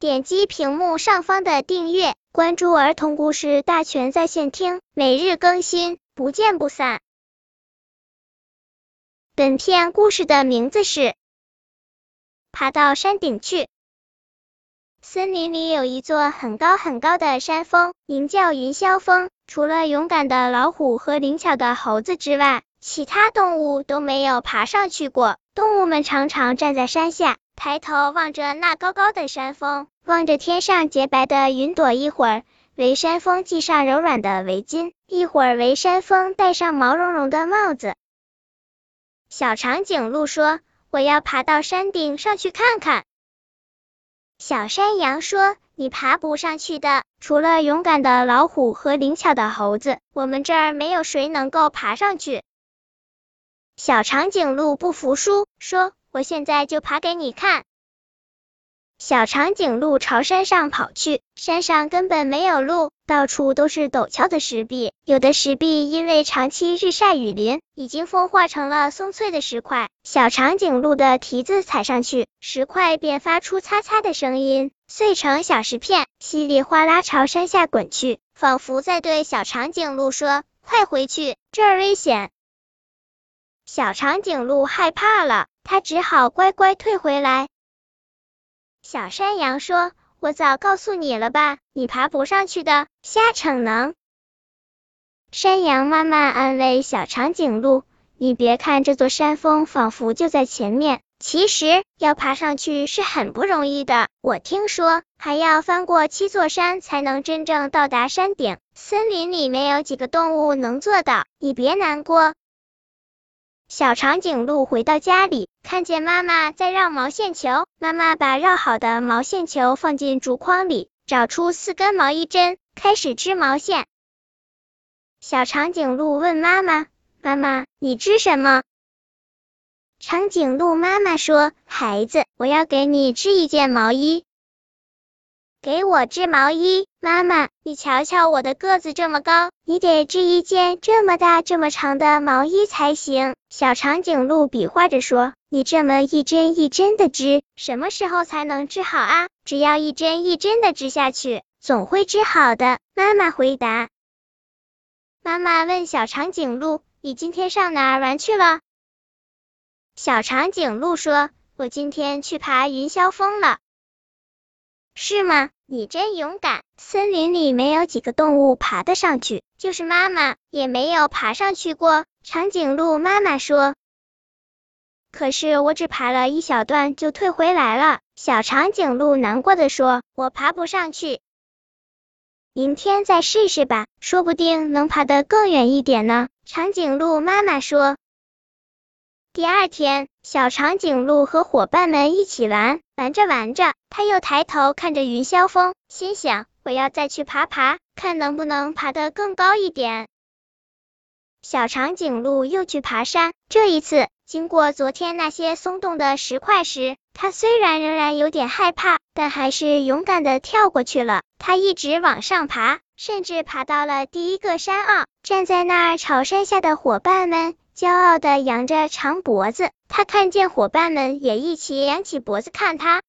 点击屏幕上方的订阅，关注儿童故事大全在线听，每日更新，不见不散。本片故事的名字是《爬到山顶去》。森林里有一座很高很高的山峰，名叫云霄峰。除了勇敢的老虎和灵巧的猴子之外，其他动物都没有爬上去过。动物们常常站在山下，抬头望着那高高的山峰，望着天上洁白的云朵，一会儿为山峰系上柔软的围巾，一会儿为山峰戴上毛茸茸的帽子。小长颈鹿说：“我要爬到山顶上去看看。”小山羊说：“你爬不上去的，除了勇敢的老虎和灵巧的猴子，我们这儿没有谁能够爬上去。”小长颈鹿不服输，说：“我现在就爬给你看。”小长颈鹿朝山上跑去，山上根本没有路，到处都是陡峭的石壁，有的石壁因为长期日晒雨淋，已经风化成了松脆的石块。小长颈鹿的蹄子踩上去，石块便发出擦擦的声音，碎成小石片，稀里哗啦朝山下滚去，仿佛在对小长颈鹿说：“快回去，这儿危险。”小长颈鹿害怕了，它只好乖乖退回来。小山羊说：“我早告诉你了吧，你爬不上去的，瞎逞能。”山羊妈妈安慰小长颈鹿：“你别看这座山峰仿佛就在前面，其实要爬上去是很不容易的。我听说还要翻过七座山才能真正到达山顶，森林里没有几个动物能做到。你别难过。”小长颈鹿回到家里，看见妈妈在绕毛线球。妈妈把绕好的毛线球放进竹筐里，找出四根毛衣针，开始织毛线。小长颈鹿问妈妈：“妈妈，你织什么？”长颈鹿妈妈说：“孩子，我要给你织一件毛衣。”给我织毛衣，妈妈，你瞧瞧我的个子这么高，你得织一件这么大这么长的毛衣才行。小长颈鹿比划着说：“你这么一针一针的织，什么时候才能织好啊？只要一针一针的织下去，总会织好的。”妈妈回答。妈妈问小长颈鹿：“你今天上哪儿玩去了？”小长颈鹿说：“我今天去爬云霄峰了。”是吗？你真勇敢！森林里没有几个动物爬得上去，就是妈妈也没有爬上去过。长颈鹿妈妈说：“可是我只爬了一小段就退回来了。”小长颈鹿难过的说：“我爬不上去，明天再试试吧，说不定能爬得更远一点呢。”长颈鹿妈妈说。第二天，小长颈鹿和伙伴们一起玩，玩着玩着，他又抬头看着云霄峰，心想：我要再去爬爬，看能不能爬得更高一点。小长颈鹿又去爬山，这一次经过昨天那些松动的石块时，它虽然仍然有点害怕，但还是勇敢的跳过去了。它一直往上爬，甚至爬到了第一个山坳，站在那儿朝山下的伙伴们。骄傲的扬着长脖子，他看见伙伴们也一起扬起脖子看他。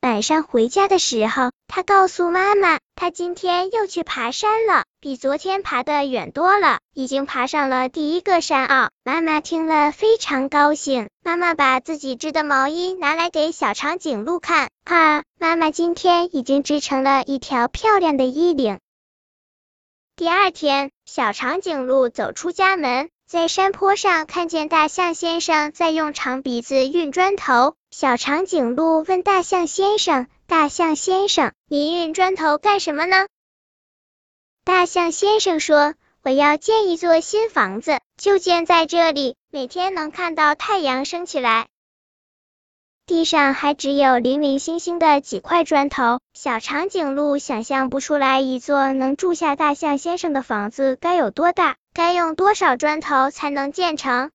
晚上回家的时候，他告诉妈妈，他今天又去爬山了，比昨天爬的远多了，已经爬上了第一个山坳。妈妈听了非常高兴，妈妈把自己织的毛衣拿来给小长颈鹿看，啊，妈妈今天已经织成了一条漂亮的衣领。第二天，小长颈鹿走出家门。在山坡上看见大象先生在用长鼻子运砖头，小长颈鹿问大象先生：“大象先生，您运砖头干什么呢？”大象先生说：“我要建一座新房子，就建在这里，每天能看到太阳升起来。”地上还只有零零星星的几块砖头，小长颈鹿想象不出来一座能住下大象先生的房子该有多大。该用多少砖头才能建成？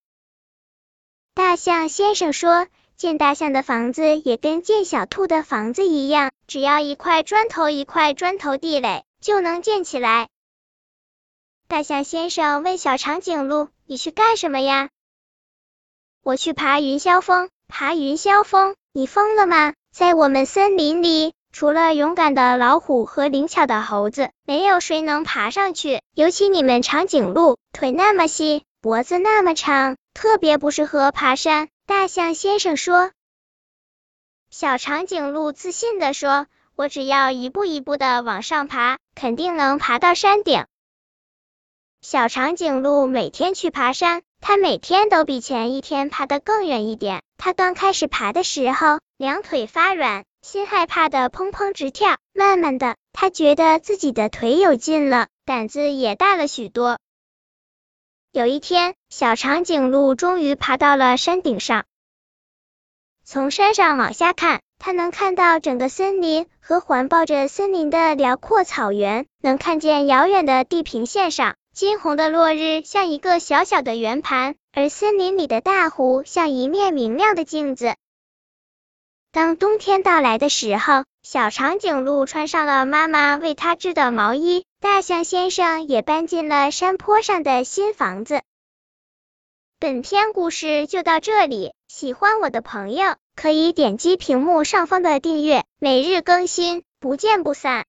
大象先生说，建大象的房子也跟建小兔的房子一样，只要一块砖头一块砖头地垒就能建起来。大象先生问小长颈鹿：“你去干什么呀？”我去爬云霄峰。爬云霄峰？你疯了吗？在我们森林里，除了勇敢的老虎和灵巧的猴子，没有谁能爬上去。尤其你们长颈鹿，腿那么细，脖子那么长，特别不适合爬山。大象先生说。小长颈鹿自信的说：“我只要一步一步的往上爬，肯定能爬到山顶。”小长颈鹿每天去爬山，它每天都比前一天爬得更远一点。它刚开始爬的时候，两腿发软。心害怕的砰砰直跳，慢慢的，他觉得自己的腿有劲了，胆子也大了许多。有一天，小长颈鹿终于爬到了山顶上。从山上往下看，它能看到整个森林和环抱着森林的辽阔草原，能看见遥远的地平线上，金红的落日像一个小小的圆盘，而森林里的大湖像一面明亮的镜子。当冬天到来的时候，小长颈鹿穿上了妈妈为它织的毛衣，大象先生也搬进了山坡上的新房子。本篇故事就到这里，喜欢我的朋友可以点击屏幕上方的订阅，每日更新，不见不散。